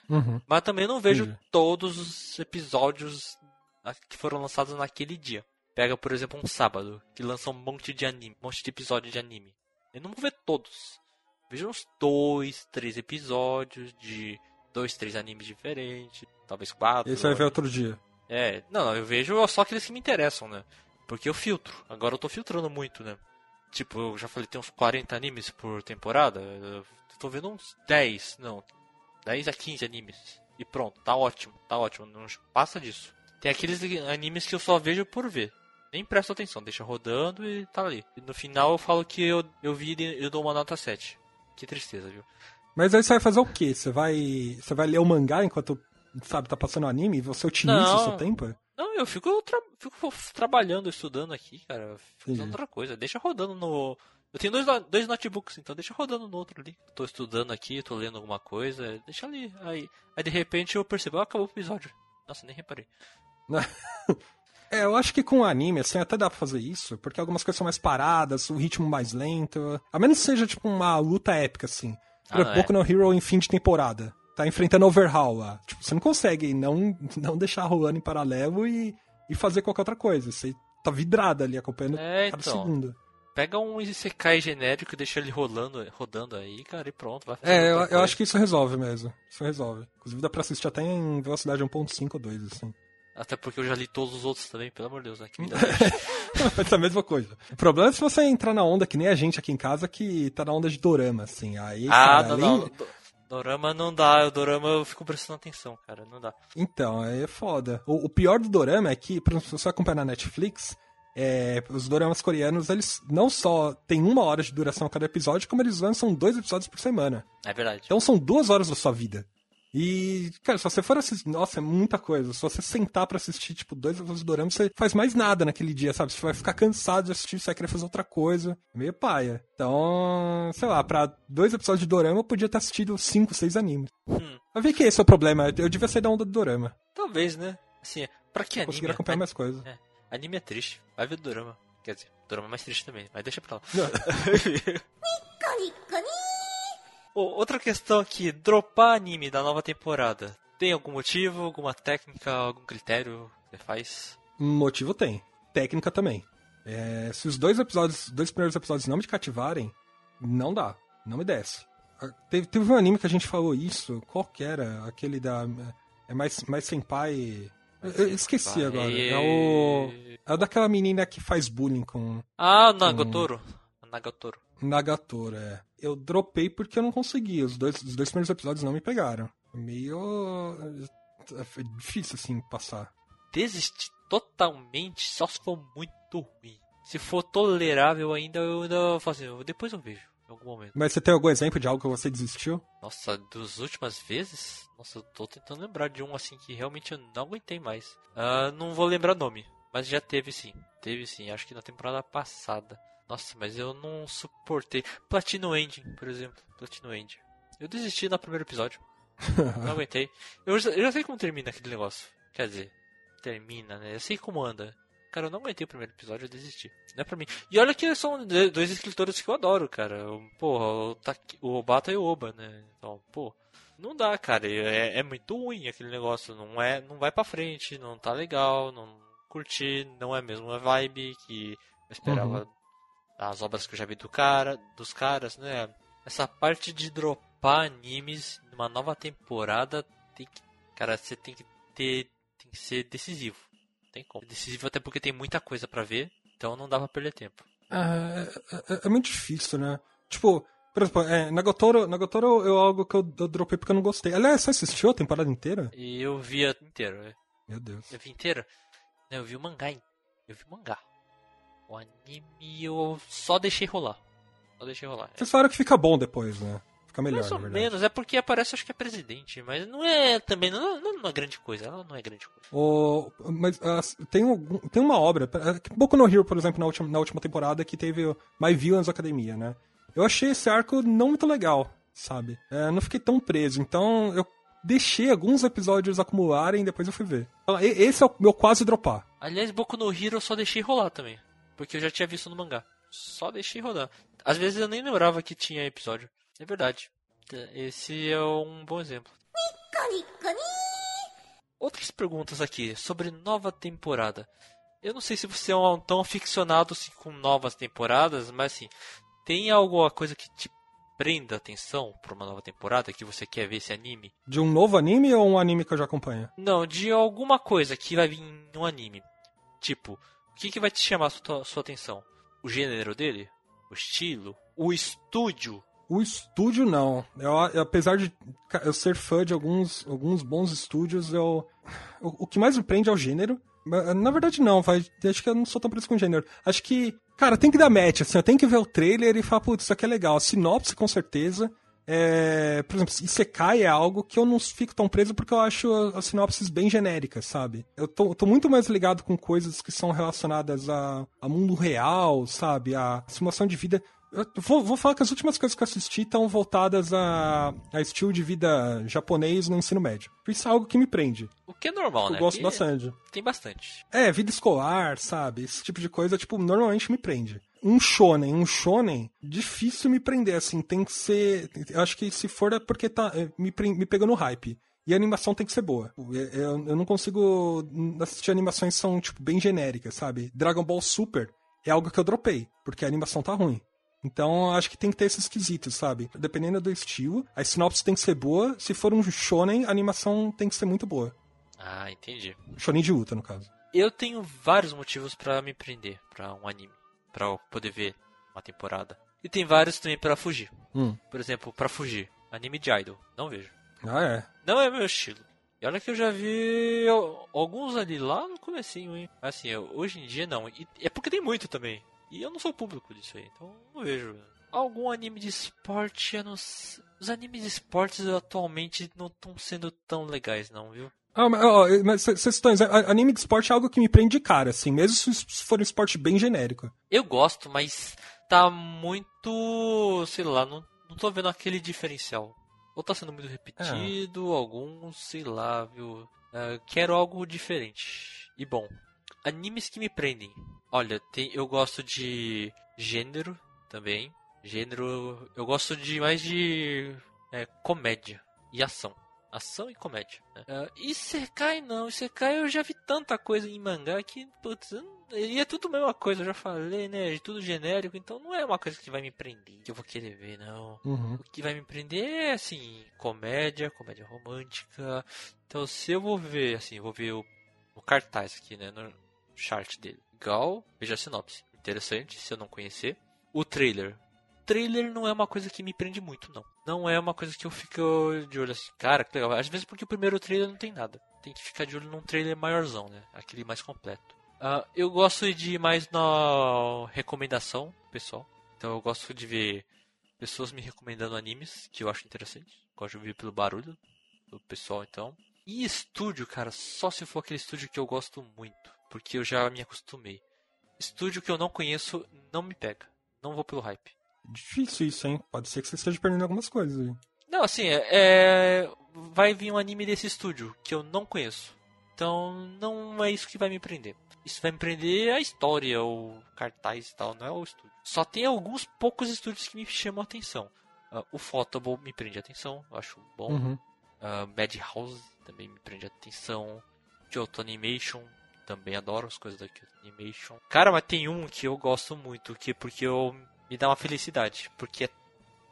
Uhum. Mas também não vejo todos os episódios que foram lançados naquele dia. Pega, por exemplo, um sábado, que lança um monte de anime, um monte de episódio de anime. Eu não vou ver todos. Vejo uns dois, três episódios de dois, três animes diferentes. Talvez quatro. Esse vai ver outro dia. É, não, eu vejo só aqueles que me interessam, né? Porque eu filtro. Agora eu tô filtrando muito, né? Tipo, eu já falei, tem uns 40 animes por temporada. Eu tô vendo uns 10, não. 10 a 15 animes. E pronto, tá ótimo, tá ótimo. Não passa disso. Tem aqueles animes que eu só vejo por ver. Nem presto atenção, deixa rodando e tá ali. E no final eu falo que eu, eu vi e eu dou uma nota 7. Que tristeza, viu? Mas aí você vai fazer o quê? Você vai. Você vai ler o mangá enquanto, sabe, tá passando anime e você otimiza Não. o seu tempo? Não, eu fico, tra- fico trabalhando, estudando aqui, cara. Fico fazendo outra coisa. Deixa rodando no. Eu tenho dois, dois notebooks, então deixa rodando no outro ali. Tô estudando aqui, tô lendo alguma coisa, deixa ali. Aí, aí de repente eu percebo, ah, acabou o episódio. Nossa, nem reparei. É, eu acho que com anime, assim, até dá pra fazer isso, porque algumas coisas são mais paradas, o ritmo mais lento. A menos que seja, tipo, uma luta épica, assim. Por Ah, não, é. Boku no Hero em fim de temporada. Tá enfrentando Overhaul lá. Tipo, você não consegue não, não deixar rolando em paralelo e, e fazer qualquer outra coisa. Você tá vidrado ali, acompanhando É, cada então. segundo. Pega um Isekai genérico e deixa ele rolando, rodando aí, cara, e pronto. Vai fazer É, eu, eu acho que isso resolve mesmo. Isso resolve. Inclusive dá pra assistir até em velocidade 1.5 ou 2, assim. Até porque eu já li todos os outros também, pelo amor de Deus, né? Que me dá Mas é a mesma coisa. O problema é se você entrar na onda, que nem a gente aqui em casa, que tá na onda de dorama, assim. Aí, Ah, cara, não, além- não. Do- Dorama não dá, o Dorama eu fico prestando atenção, cara, não dá. Então, aí é foda. O, o pior do dorama é que, por exemplo, se você acompanhar na Netflix, é, os doramas coreanos, eles não só têm uma hora de duração a cada episódio, como eles lançam dois episódios por semana. É verdade. Então são duas horas da sua vida. E, cara, se você for assistir. Nossa, é muita coisa. Se você sentar pra assistir, tipo, dois episódios de dorama, você faz mais nada naquele dia, sabe? Você vai ficar cansado de assistir, você vai querer fazer outra coisa. Meio paia. Então, sei lá, pra dois episódios de dorama eu podia ter assistido cinco, seis animes. Hum, Mas vê que esse é o problema. Eu devia sair da onda do dorama. talvez, né? Assim, pra que anime? Conseguir acompanhar mais coisas. É, anime é triste. Vai ver Dorama. Quer dizer, Dorama é mais triste também, mas deixa pra lá. Ô, outra questão aqui, dropar anime da nova temporada. Tem algum motivo, alguma técnica, algum critério que você faz? Motivo tem. Técnica também. É, se os dois episódios, dois primeiros episódios não me cativarem, não dá. Não me desce. Ah, Teve, teve um anime que a gente falou isso. Qual que era? Aquele da. É mais, mais senpai. Eu, eu esqueci agora. É o. É o daquela menina que faz bullying com Ah, Nagatoro. Nagatoro. Nagatoro, é. Eu dropei porque eu não consegui. Os dois, os dois primeiros episódios não me pegaram. Meio. Foi difícil, assim, passar. Desistir totalmente só se for muito ruim. Se for tolerável ainda, eu ainda faço assim, depois eu vejo, em algum momento. Mas você tem algum exemplo de algo que você desistiu? Nossa, das últimas vezes? Nossa, eu tô tentando lembrar de um assim que realmente eu não aguentei mais. Ah, não vou lembrar nome, mas já teve sim. Teve sim, acho que na temporada passada. Nossa, mas eu não suportei. Platino Engine, por exemplo. Platino Engine. Eu desisti no primeiro episódio. Não aguentei. Eu já, eu já sei como termina aquele negócio. Quer dizer, termina, né? Eu sei como anda. Cara, eu não aguentei o primeiro episódio, eu desisti. Não é pra mim. E olha que são dois escritores que eu adoro, cara. Porra, o, Taki- o Obata e o Oba, né? Então, pô, não dá, cara. É, é muito ruim aquele negócio. Não é, não vai pra frente, não tá legal, não curti, não é mesmo a vibe que eu esperava das obras que eu já vi do cara, dos caras, né? Essa parte de dropar animes numa nova temporada tem que, cara, você tem que ter, tem que ser decisivo. Tem como. Decisivo até porque tem muita coisa pra ver, então não dá pra perder tempo. Ah, é, é- é muito difícil, né? Tipo, por exemplo, é, Nagatoro, Nagatoro é algo que eu, eu dropei porque eu não gostei. Aliás, você assistiu a temporada inteira? E eu via inteiro. né? Meu Deus. Eu vi inteiro? Não, eu vi o mangá? Eu vi o mangá. O anime eu só deixei rolar. Só deixei rolar. Vocês falaram que fica bom depois, né? Fica melhor, Mais ou menos, é porque aparece acho que é presidente, mas não é também, não, não, é grande coisa, ela não é grande coisa. O, mas ah, tem, algum- tem uma obra, ah, Boku no Hero, por exemplo, na última, na última temporada, que teve My Villains Academia, né? Eu achei esse arco não muito legal, sabe? É, não fiquei tão preso, então eu deixei alguns episódios acumularem e depois eu fui ver. Esse é o meu quase dropar. Aliás, Boku no Hero eu só deixei rolar também, porque eu já tinha visto no mangá. Só deixei rodar. Às vezes eu nem lembrava que tinha episódio. É verdade. Esse é um bom exemplo. Outras perguntas aqui sobre nova temporada. Eu não sei se você é um tão aficionado assim, com novas temporadas, mas assim, tem alguma coisa que te prenda a atenção para uma nova temporada que você quer ver esse anime? De um novo anime ou um anime que eu já acompanho? Não, de alguma coisa que vai vir em um anime. Tipo, que, que vai te chamar a sua, sua atenção? O gênero dele? O estilo? O estúdio? O estúdio não. Eu, apesar de eu ser fã de alguns, alguns bons estúdios, eu. O, o que mais me prende é o gênero. Na verdade, não, vai. Acho que eu não sou tão preso com gênero. Acho que. Cara, tem que dar match, assim, eu tenho que ver o trailer e falar, putz, isso aqui é legal. A sinopse, com certeza. É, por exemplo, Isekai é algo que eu não fico tão preso porque eu acho a- as sinopses bem genéricas, sabe? Eu tô, tô muito mais ligado com coisas que são relacionadas a, a mundo real, sabe? A simulação de vida. Eu vou, vou falar que as últimas coisas que eu assisti estão voltadas a, a estilo de vida japonês no ensino médio. Isso é algo que me prende. O que é normal, Eu né? gosto Que bastante. Tem bastante. É, vida escolar, sabe? Esse tipo de coisa, tipo, normalmente me prende. Um shonen, um shonen, difícil me prender, assim, tem que ser... Acho que se for é porque tá, é, me, me pegou no hype. E a animação tem que ser boa. Eu, eu- não consigo assistir animações que são, tipo, bem genéricas, sabe? Dragon Ball Super é algo que eu dropei, porque a animação tá ruim. Então, acho que tem que ter esses quesitos, sabe? Dependendo do estilo, a sinopse tem que ser boa. Se for um shonen, a animação tem que ser muito boa. Ah, entendi. Shonen de luta, no caso. Eu tenho vários motivos pra me prender pra um anime, Pra eu poder ver uma temporada. E tem vários também pra fugir. Hum. Por exemplo, pra fugir, anime de idol, não vejo. Ah, é. Não é meu estilo. E olha que eu já vi al- alguns ali lá no comecinho, hein. Assim, eu- hoje em dia não. E é porque tem muito também. E eu não sou público disso aí, então não vejo. Algum anime de esporte, eu não sei. Os animes de esportes atualmente não estão sendo tão legais não, viu? Ah, mas, ó, mas cê- cês estão anime de esporte é algo que me prende de cara, assim, mesmo se for um esporte bem genérico. Eu gosto, mas tá muito. sei lá, não, não tô vendo aquele diferencial. Ou tá sendo muito repetido, alguns, sei lá, viu? Ah, quero algo diferente. E bom, animes que me prendem. Olha, tem, eu gosto de gênero também. Gênero. Eu gosto de mais de é, comédia e ação. Ação e comédia. Né? Uh, Isekai não, Isekai eu já vi tanta coisa em mangá que, putz, e é tudo a mesma coisa, eu já falei, né? Tudo genérico, então não é uma coisa que vai me prender, que eu vou querer ver, não. Uhum. O que vai me prender é, assim, comédia, comédia romântica. Então, se eu vou ver, assim, vou ver o, o cartaz aqui, né? No chart dele. Gal, veja a sinopse. Interessante, se eu não conhecer. O trailer, trailer não é uma coisa que me prende muito, não. Não é uma coisa que eu fico de olho assim, cara, que legal. Às vezes porque o primeiro trailer não tem nada. Tem que ficar de olho num trailer maiorzão, né? Aquele mais completo. Uh, eu gosto de ir mais na recomendação, pessoal. Então eu gosto de ver pessoas me recomendando animes, que eu acho interessante. Gosto de ver pelo barulho do pessoal, então. E estúdio, cara, só se for aquele estúdio que eu gosto muito. Porque eu já me acostumei. Estúdio que eu não conheço não me pega. Não vou pelo hype. Difícil isso, hein? Pode ser que você esteja perdendo algumas coisas aí. Não, assim, é, é, vai vir um anime desse estúdio que eu não conheço. Então não é isso que vai me prender. Isso vai me prender a história, o cartaz e tal, não é o estúdio. Só tem alguns poucos estúdios que me chamam a atenção. Uh, o Photable me prende a atenção, eu acho bom. Uhum. Uh, Madhouse também me prende a atenção. Kyoto Animation, também adoro as coisas da Kyoto Animation. Cara, mas tem um que eu gosto muito, que porque eu me dá uma felicidade, porque é,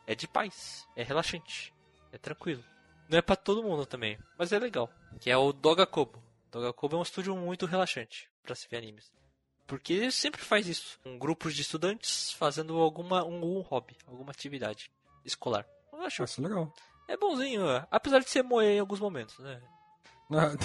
é de paz, é relaxante, é tranquilo. Não é para todo mundo também, mas é legal. Que é o Dogakobo. Dogakobo é um estúdio muito relaxante para se ver animes. Porque sempre faz isso. Um grupo de estudantes fazendo alguma um, um hobby, alguma atividade escolar. Eu acho. É legal. É bonzinho, apesar de ser moer em alguns momentos, né? Mas...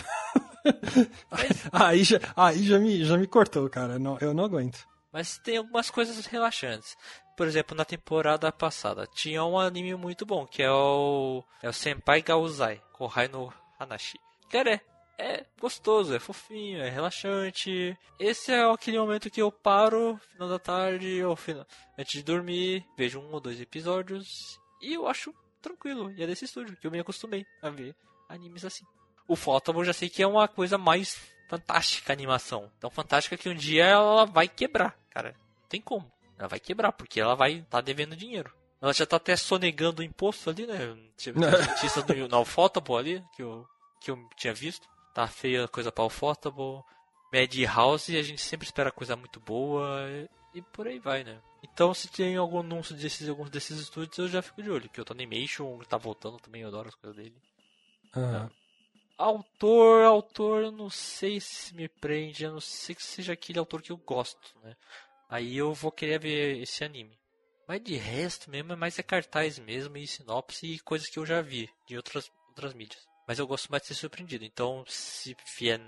aí já, aí já, me, já me cortou, cara. Não, eu não aguento. Mas tem algumas coisas relaxantes. Por exemplo, na temporada passada tinha um anime muito bom, que é o, é o Senpai Gauzai, Kohai no Hanashi. Cara, é, é gostoso, é fofinho, é relaxante. Esse é aquele momento que eu paro, final da tarde, ou final, antes de dormir, vejo um ou dois episódios e eu acho tranquilo. E é desse estúdio que eu me acostumei a ver animes assim. O eu já sei que é uma coisa mais fantástica a animação. Tão fantástica que um dia ela vai quebrar, cara. Não tem como. Ela vai quebrar, porque ela vai estar tá devendo dinheiro. Ela já tá até sonegando o imposto ali, né? Tinha notícia do na Ufotable ali, que eu, que eu tinha visto. Tá feia a coisa pra Ufotable. Madhouse, a gente sempre espera coisa muito boa. E, e, por aí vai, né? Então, se tem algum anúncio desses, alguns desses estúdios, eu já fico de olho. Que o Animation tá voltando também, eu adoro as coisas dele. Uhum. Autor, autor, eu não sei se me prende, eu não sei que seja aquele autor que eu gosto, né? Aí eu vou querer ver esse anime. Mas de resto mesmo é mais é cartaz mesmo e sinopse e coisas que eu já vi de outras, outras mídias. Mas eu gosto mais de ser surpreendido. Então, se vier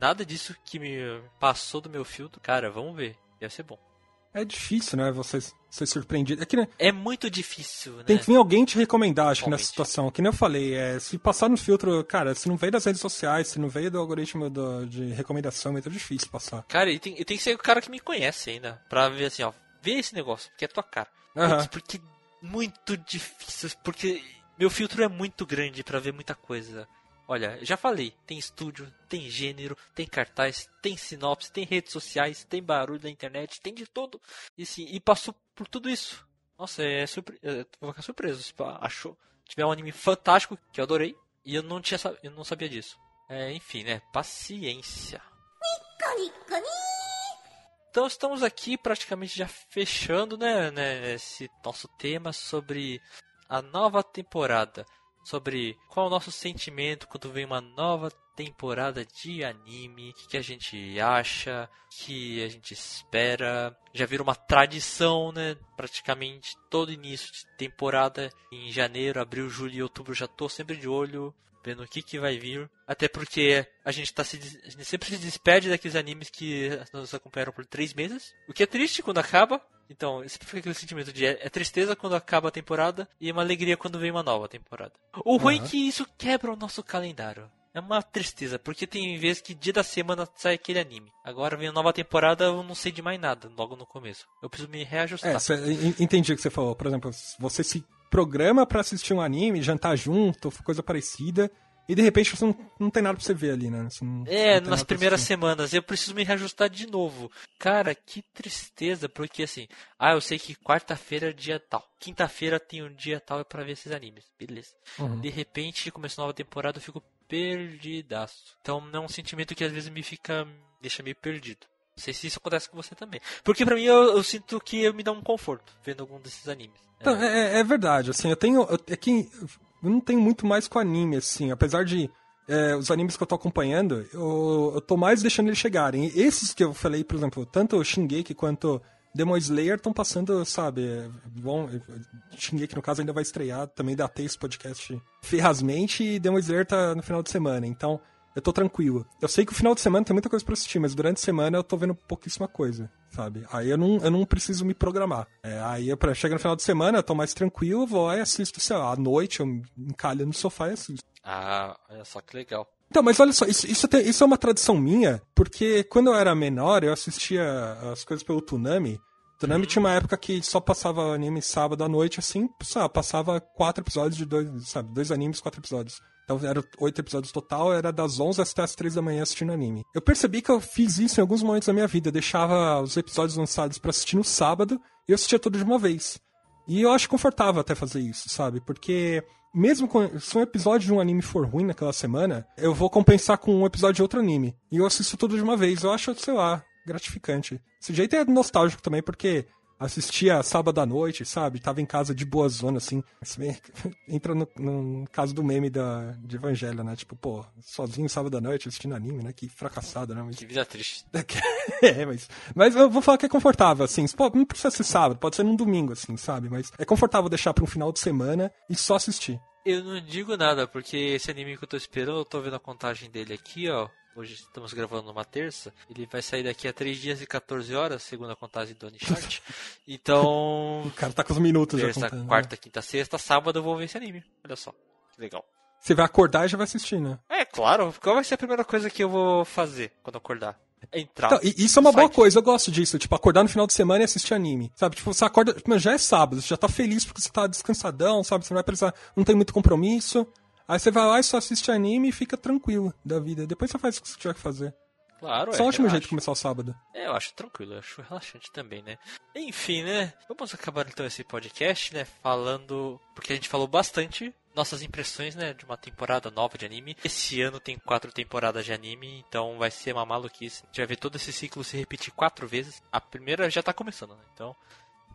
nada disso que me passou do meu filtro, cara, vamos ver. Deve ser bom. É difícil, né? Você ser surpreendido. É, que, né? é muito difícil, né? Tem que vir alguém te recomendar, acho que nessa situação. Que nem eu falei, é, se passar no filtro, cara, se não veio das redes sociais, se não veio do algoritmo do, de recomendação, é muito difícil passar. Cara, e tem, e tem que ser o cara que me conhece ainda. Pra ver assim, ó, vê esse negócio, porque é tua cara. Uhum. Porque, porque muito difícil, porque meu filtro é muito grande para ver muita coisa. Olha, já falei, tem estúdio, tem gênero, tem cartaz, tem sinopse, tem redes sociais, tem barulho na internet, tem de tudo. E sim, e passou por tudo isso. Nossa, é surpre... É, vou ficar surpreso. Se achou, tiver um anime fantástico que eu adorei e eu não tinha, eu não sabia disso. É, enfim, né? Paciência. Então estamos aqui praticamente já fechando, né, né, esse nosso tema sobre a nova temporada sobre qual é o nosso sentimento quando vem uma nova temporada de anime, o que, a gente acha, o que a gente espera. Já virou uma tradição, né? Praticamente todo início de temporada, em janeiro, abril, julho e outubro, já tô sempre de olho vendo o que, que vai vir. Até porque a gente tá se, a gente sempre se despede daqueles animes que nos acompanharam por três meses. O que é triste quando acaba, então, sempre fica aquele sentimento de é, é, tristeza quando acaba a temporada e uma alegria quando vem uma nova temporada. O ruim é que isso quebra o nosso calendário. É uma tristeza, porque tem vezes que dia da semana sai aquele anime. Agora vem a nova temporada, eu não sei de mais nada logo no começo. Eu preciso me reajustar. É, cê, entendi o que você falou. Por exemplo, você se programa para assistir um anime, jantar junto, coisa parecida, e de repente você não, não tem nada pra você ver ali, né? Não- não É, tem nas primeiras semanas eu preciso me reajustar de novo. Cara, que tristeza, porque assim, ah, eu sei que quarta-feira é dia tal, quinta-feira tem um dia tal pra ver esses animes, beleza. Uhum. De repente, começa a nova temporada, eu fico perdidaço. Então é um sentimento que às vezes me fica, deixa meio perdido. Não sei se isso acontece com você também. Porque pra mim eu, eu sinto que me dá um conforto vendo algum desses animes. Então, é, é- é verdade, assim, eu tenho. eu- É que eu não tenho muito mais com anime, assim, apesar de. é, os animes que eu tô acompanhando, eu, eu tô mais deixando eles chegarem. Esses que eu falei, por exemplo, tanto o Shingeki quanto Demon Slayer estão passando, sabe? é, Bom, Shingeki, no caso, ainda vai estrear, também da esse podcast ferrazmente, e Demon Slayer tá no final de semana, então eu tô tranquilo. Eu sei que o final de semana tem muita coisa pra assistir, mas durante a semana eu tô vendo pouquíssima coisa, sabe? Aí eu não, eu não preciso me programar. É, aí eu, chega no final de semana, eu tô mais tranquilo, vou lá e assisto, sei lá, à noite, eu me encalho no sofá e assisto. Ah, olha só que legal. Então, mas olha só, isso, isso, tem- isso é uma tradição minha, porque quando eu era menor, eu assistia as coisas pelo Tunami. Tunami tinha uma época que só passava anime sábado à noite, assim, sabe, passava quatro episódios de dois, sabe, dois animes, quatro episódios. Então eram oito episódios total, era das 11 até as 3 da manhã assistindo anime. Eu percebi que eu fiz isso em alguns momentos da minha vida, eu deixava os episódios lançados pra assistir no sábado e eu assistia tudo de uma vez. E eu acho confortável até fazer isso, sabe? Porque mesmo com, se um episódio de um anime for ruim naquela semana, eu vou compensar com um episódio de outro anime. E eu assisto tudo de uma vez. Eu acho, sei lá, gratificante. Esse jeito é nostálgico também, porque assistia sábado à noite, sabe? Tava em casa de boa zona, assim. Entra no, no caso do meme da, de Evangelho, né? Tipo, pô, sozinho sábado à noite assistindo anime, né? Que fracassado, né? Mas Que vida triste. é, mas, mas eu vou falar que é confortável, assim. Pô, não precisa ser sábado, pode ser num domingo, assim, sabe? Mas é confortável deixar pra um final de semana e só assistir. Eu não digo nada, porque esse anime que eu tô esperando, eu tô vendo a contagem dele aqui, ó. Hoje estamos gravando numa terça. Ele vai sair daqui a 3 dias e 14 horas, segundo a contagem do Anichart. Então, O cara tá com os minutos já terça, contando. né? quarta, quinta, sexta, sábado eu vou ver esse anime. Olha só, que legal. Você vai acordar e já vai assistir, né? É, claro. Qual vai ser a primeira coisa que eu vou fazer quando acordar? Entrar. Então, isso é uma boa site. coisa, eu gosto disso. Tipo, acordar no final de semana e assistir anime. Sabe? Tipo, você acorda. Mas já é sábado, você já tá feliz porque você tá descansadão, sabe? Você não vai precisar. Não tem muito compromisso. Aí você vai lá e só assiste anime e fica tranquilo da vida. Depois você faz o que você tiver que fazer. Claro, Isso é um ótimo jeito de começar o sábado. É, eu acho tranquilo, eu acho relaxante também, né? Enfim, né? Vamos acabar então esse podcast, né? Falando. Porque a gente falou bastante nossas impressões, né? De uma temporada nova de anime. Esse ano tem quatro temporadas de anime, então vai ser uma maluquice. A gente vai ver todo esse ciclo se repetir quatro vezes. A primeira já tá começando, né? Então.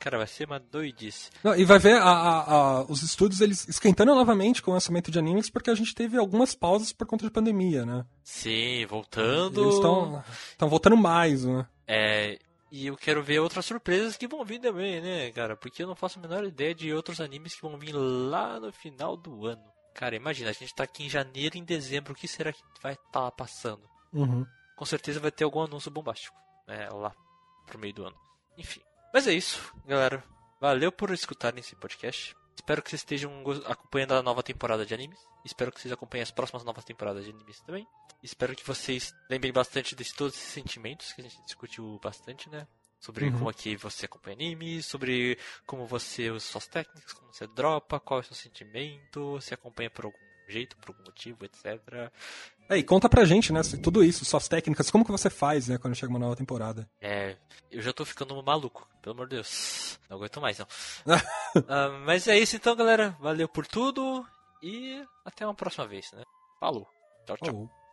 Cara, vai ser uma doidice. Não, e vai ver a- a- a- os estúdios eles esquentando novamente com o lançamento de animes, porque a gente teve algumas pausas por conta de pandemia, né? Sim, voltando. Eles estão voltando mais, né? É, e eu quero ver outras surpresas que vão vir também, né, cara? Porque eu não faço a menor ideia de outros animes que vão vir lá no final do ano. Cara, imagina, a gente tá aqui em janeiro e em dezembro, o que será que vai estar passando? Uhum. Com certeza vai ter algum anúncio bombástico, né, lá pro meio do ano. Enfim. Mas é isso, galera. Valeu por escutarem esse podcast. Espero que vocês estejam acompanhando a nova temporada de animes. Espero que vocês acompanhem as próximas novas temporadas de animes também. Espero que vocês lembrem bastante de todos esses sentimentos que a gente discutiu bastante, né? Sobre Uhum. como é que você acompanha anime, sobre como você usa suas técnicas, como você dropa, qual é o seu sentimento, se acompanha por algum jeito, por algum motivo, etc. É, e conta pra gente, né? Tudo isso, suas técnicas, como que você faz, né, quando chega uma nova temporada. É, eu já tô ficando maluco, pelo amor de Deus. Não aguento mais, não. Ah, mas é isso então, galera. Valeu por tudo e até uma próxima vez, né? Falou. Tchau, tchau. Falou.